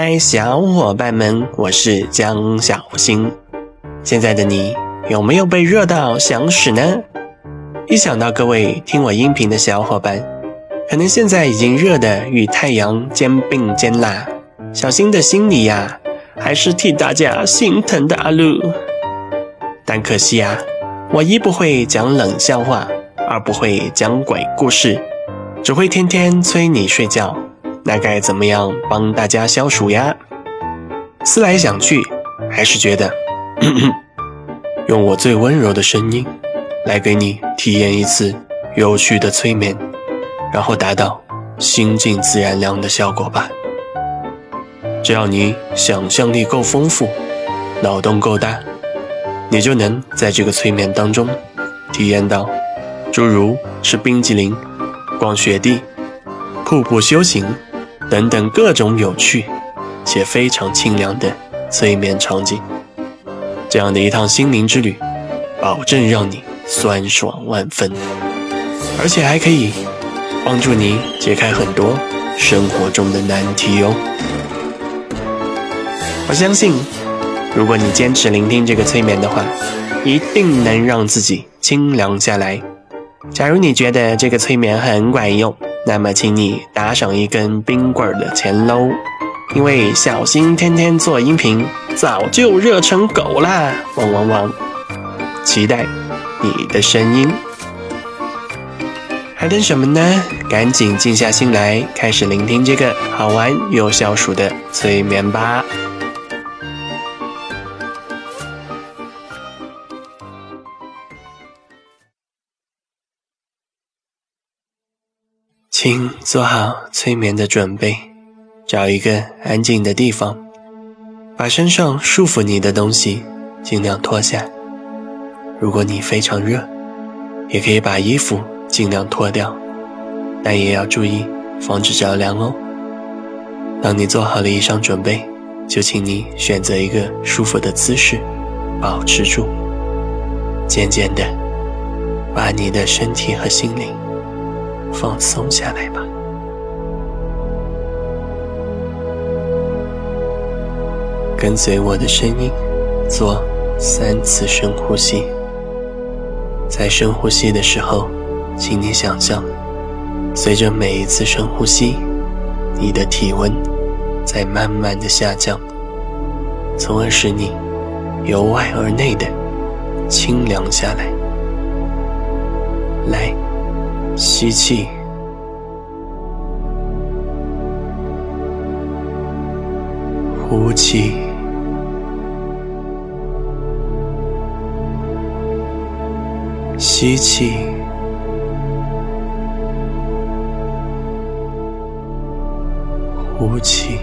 嗨，小伙伴们，我是江小新。现在的你有没有被热到想死呢？一想到各位听我音频的小伙伴，可能现在已经热得与太阳肩并肩啦。小新的心里呀，还是替大家心疼的阿鲁。但可惜啊，我一不会讲冷笑话，二不会讲鬼故事，只会天天催你睡觉。那该怎么样帮大家消暑呀？思来想去，还是觉得 用我最温柔的声音来给你体验一次有趣的催眠，然后达到心静自然凉的效果吧。只要你想象力够丰富，脑洞够大，你就能在这个催眠当中体验到诸如吃冰激凌、逛雪地、瀑布修行。等等各种有趣且非常清凉的催眠场景，这样的一趟心灵之旅，保证让你酸爽万分，而且还可以帮助你解开很多生活中的难题哦。我相信，如果你坚持聆听这个催眠的话，一定能让自己清凉下来。假如你觉得这个催眠很管用，那么，请你打赏一根冰棍的钱喽，因为小新天天做音频，早就热成狗啦！汪汪汪！期待你的声音，还等什么呢？赶紧静下心来，开始聆听这个好玩又消暑的催眠吧。请做好催眠的准备，找一个安静的地方，把身上束缚你的东西尽量脱下。如果你非常热，也可以把衣服尽量脱掉，但也要注意防止着凉哦。当你做好了以上准备，就请你选择一个舒服的姿势，保持住，渐渐的把你的身体和心灵。放松下来吧，跟随我的声音，做三次深呼吸。在深呼吸的时候，请你想象，随着每一次深呼吸，你的体温在慢慢的下降，从而使你由外而内的清凉下来。来。吸气，呼气，吸气，呼气，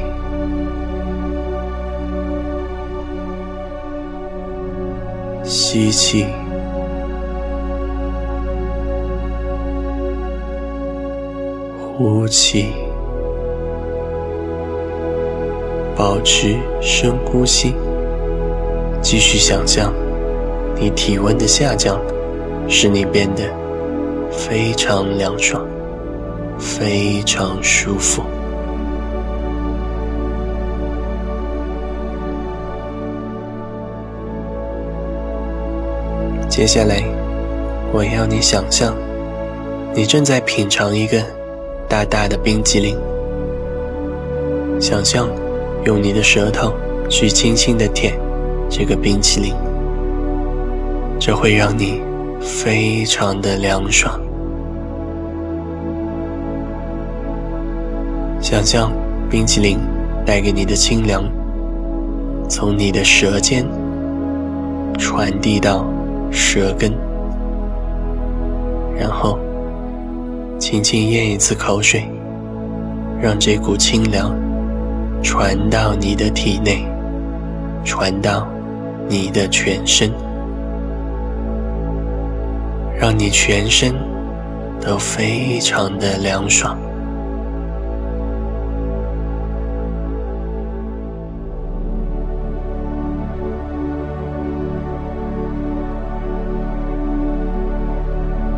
吸气。呼气，保持深呼吸，继续想象你体温的下降，使你变得非常凉爽，非常舒服。接下来，我要你想象，你正在品尝一个。大大的冰激凌，想象用你的舌头去轻轻的舔这个冰淇淋，这会让你非常的凉爽。想象冰淇淋带给你的清凉，从你的舌尖传递到舌根，然后。轻轻咽一次口水，让这股清凉传到你的体内，传到你的全身，让你全身都非常的凉爽。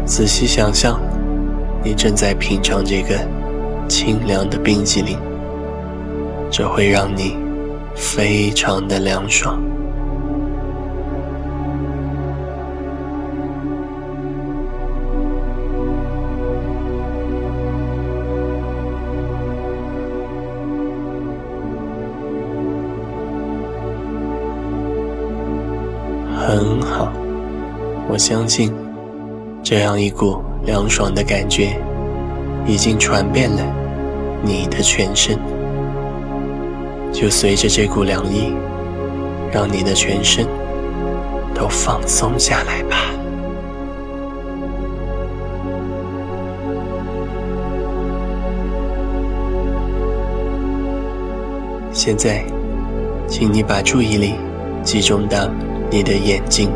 仔细想象。你正在品尝这个清凉的冰激凌，这会让你非常的凉爽。很好，我相信这样一股凉爽的感觉已经传遍了你的全身。就随着这股凉意，让你的全身都放松下来吧。现在，请你把注意力集中到。你的眼睛，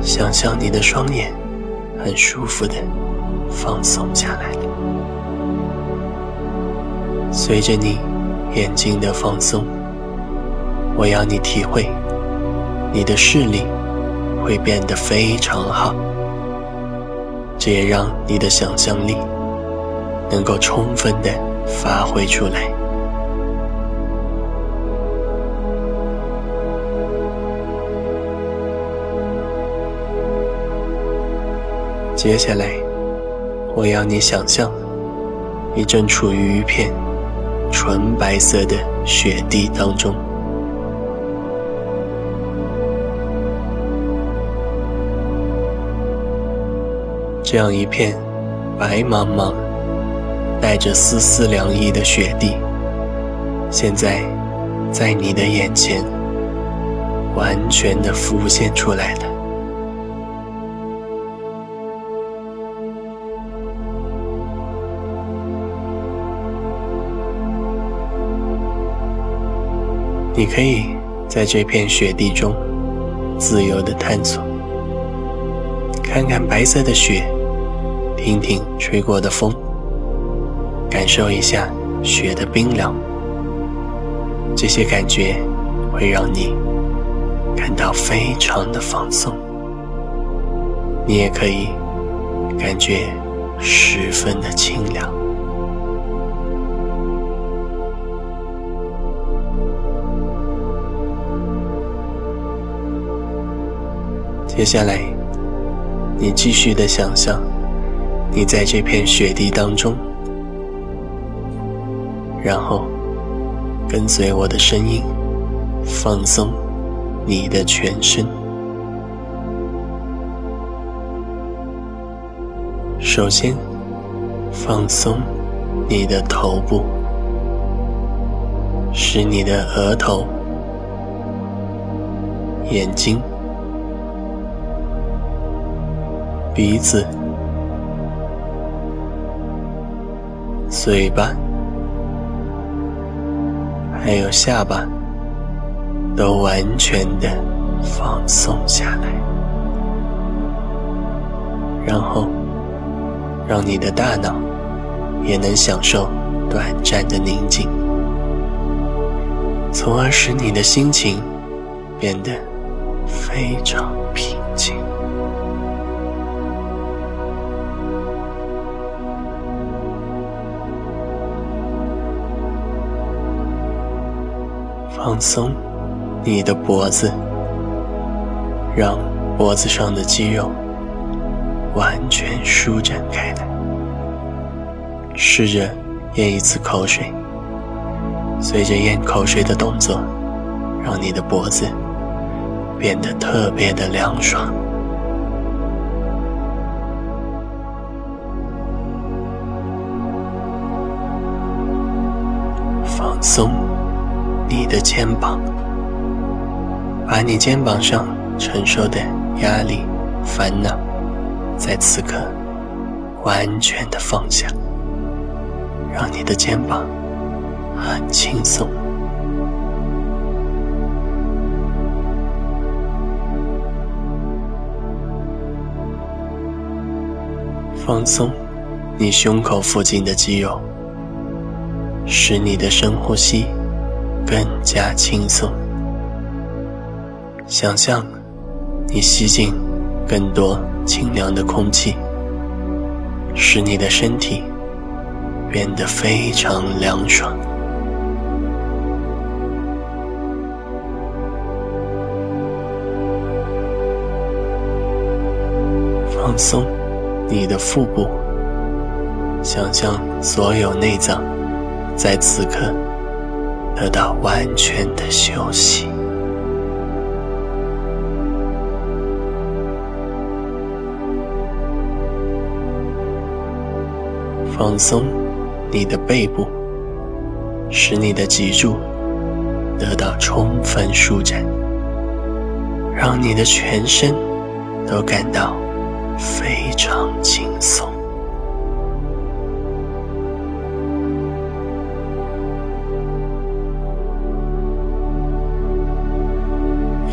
想象你的双眼很舒服的放松下来了。随着你眼睛的放松，我要你体会，你的视力会变得非常好。这也让你的想象力能够充分的发挥出来。接下来，我要你想象，你正处于一片纯白色的雪地当中。这样一片白茫茫、带着丝丝凉意的雪地，现在在你的眼前完全的浮现出来了。你可以在这片雪地中自由地探索，看看白色的雪，听听吹过的风，感受一下雪的冰凉。这些感觉会让你感到非常的放松。你也可以感觉十分的清凉。接下来，你继续的想象，你在这片雪地当中，然后跟随我的声音，放松你的全身。首先，放松你的头部，使你的额头、眼睛。鼻子、嘴巴，还有下巴，都完全的放松下来，然后让你的大脑也能享受短暂的宁静，从而使你的心情变得非常平放松你的脖子，让脖子上的肌肉完全舒展开来。试着咽一次口水，随着咽口水的动作，让你的脖子变得特别的凉爽。放松。你的肩膀，把你肩膀上承受的压力、烦恼，在此刻完全的放下，让你的肩膀很轻松。放松你胸口附近的肌肉，使你的深呼吸。更加轻松。想象你吸进更多清凉的空气使你的身体变得非常凉爽。放松你的腹部想象所有内脏在此刻得到完全的休息。放松你的背部，使你的脊柱得到充分舒展，让你的全身都感到非常轻松。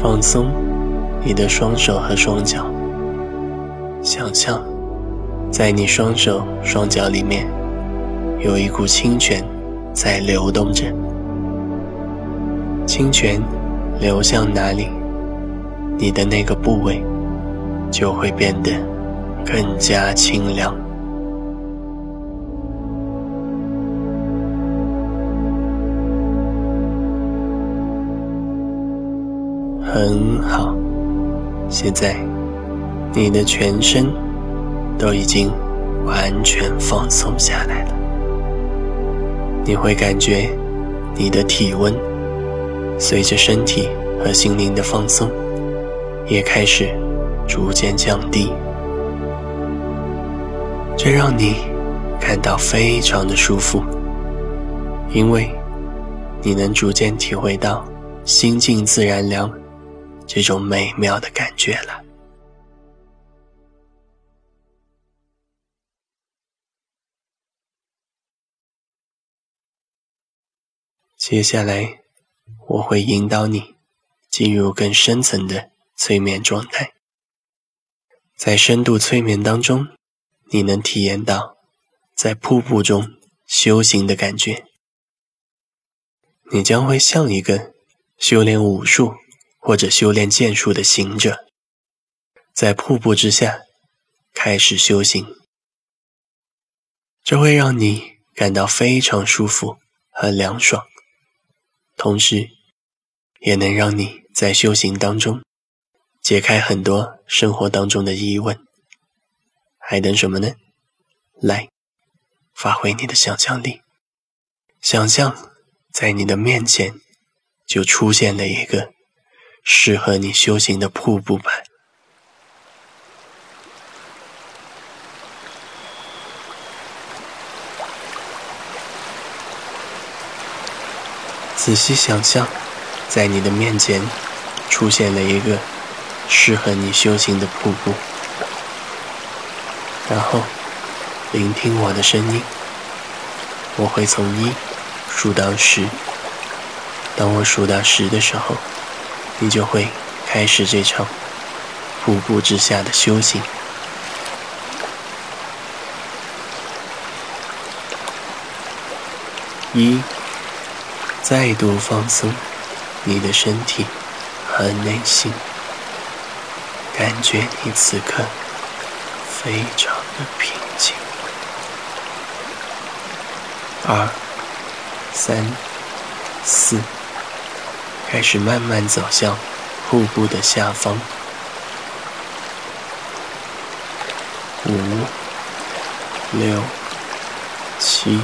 放松你的双手和双脚，想象。在你双手双脚里面，有一股清泉在流动着。清泉流向哪里，你的那个部位就会变得更加清凉。很好，现在你的全身。都已经完全放松下来了，你会感觉你的体温随着身体和心灵的放松，也开始逐渐降低，这让你感到非常的舒服，因为你能逐渐体会到心静自然凉这种美妙的感觉了。接下来，我会引导你进入更深层的催眠状态。在深度催眠当中，你能体验到在瀑布中修行的感觉。你将会像一个修炼武术或者修炼剑术的行者，在瀑布之下开始修行。这会让你感到非常舒服和凉爽。同时，也能让你在修行当中解开很多生活当中的疑问。还等什么呢？来，发挥你的想象力，想象在你的面前就出现了一个适合你修行的瀑布板。仔细想象，在你的面前出现了一个适合你修行的瀑布，然后聆听我的声音。我会从一数到十，当我数到十的时候，你就会开始这场瀑布之下的修行。一。再度放松你的身体和内心，感觉你此刻非常的平静。二、三、四，开始慢慢走向瀑布的下方。五、六、七，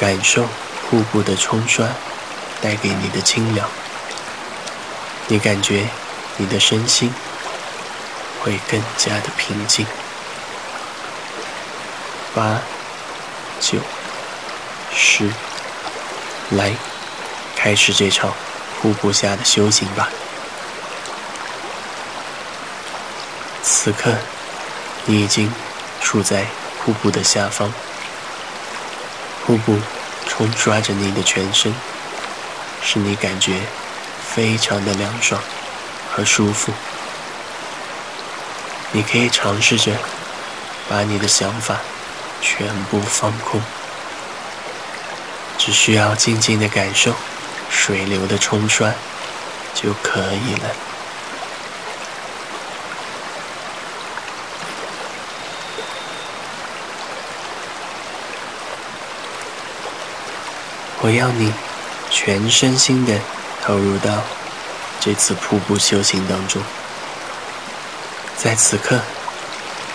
感受。瀑布的冲刷带给你的清凉，你感觉你的身心会更加的平静。八、九、十，来，开始这场瀑布下的修行吧。此刻，你已经处在瀑布的下方，瀑布。冲刷着你的全身，使你感觉非常的凉爽和舒服。你可以尝试着把你的想法全部放空，只需要静静的感受水流的冲刷就可以了。我要你全身心的投入到这次瀑布修行当中，在此刻，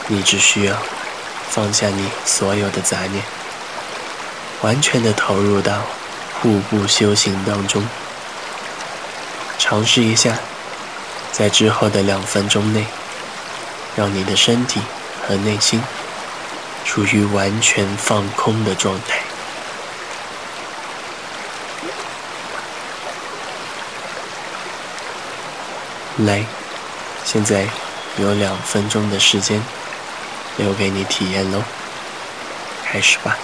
你只需要放下你所有的杂念，完全的投入到步步修行当中。尝试一下，在之后的两分钟内，让你的身体和内心处于完全放空的状态。来，现在有两分钟的时间留给你体验喽，开始吧。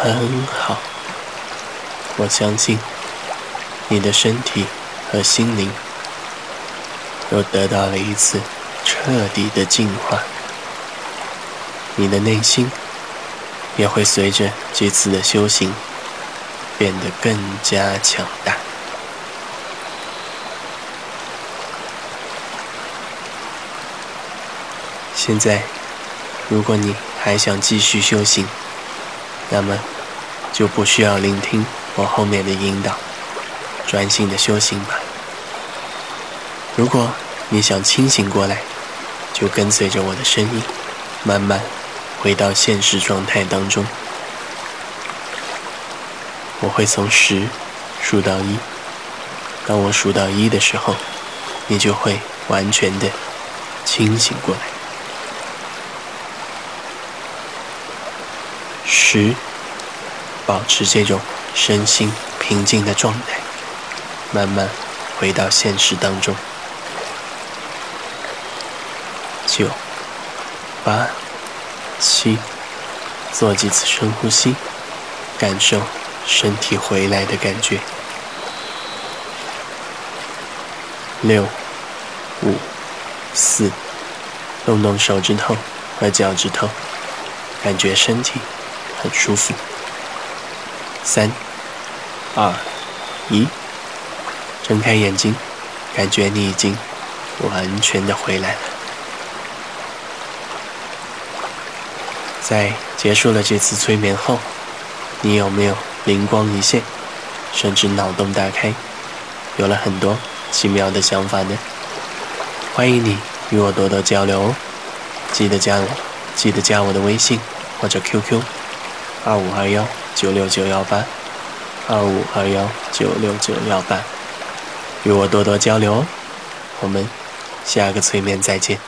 很好，我相信你的身体和心灵都得到了一次彻底的净化，你的内心也会随着这次的修行变得更加强大。现在，如果你还想继续修行，那么，就不需要聆听我后面的引导，专心的修行吧。如果你想清醒过来，就跟随着我的声音，慢慢回到现实状态当中。我会从十数到一，当我数到一的时候，你就会完全的清醒过来。十，保持这种身心平静的状态，慢慢回到现实当中。九，八，七，做几次深呼吸，感受身体回来的感觉。六，五，四，动动手指头和脚趾头，感觉身体。很舒服。三、二、一，睁开眼睛，感觉你已经完全的回来了。在结束了这次催眠后，你有没有灵光一现，甚至脑洞大开，有了很多奇妙的想法呢？欢迎你与我多多交流哦！记得加我，记得加我的微信或者 QQ。二五二幺九六九幺八，二五二幺九六九幺八，与我多多交流哦。我们下个催眠再见。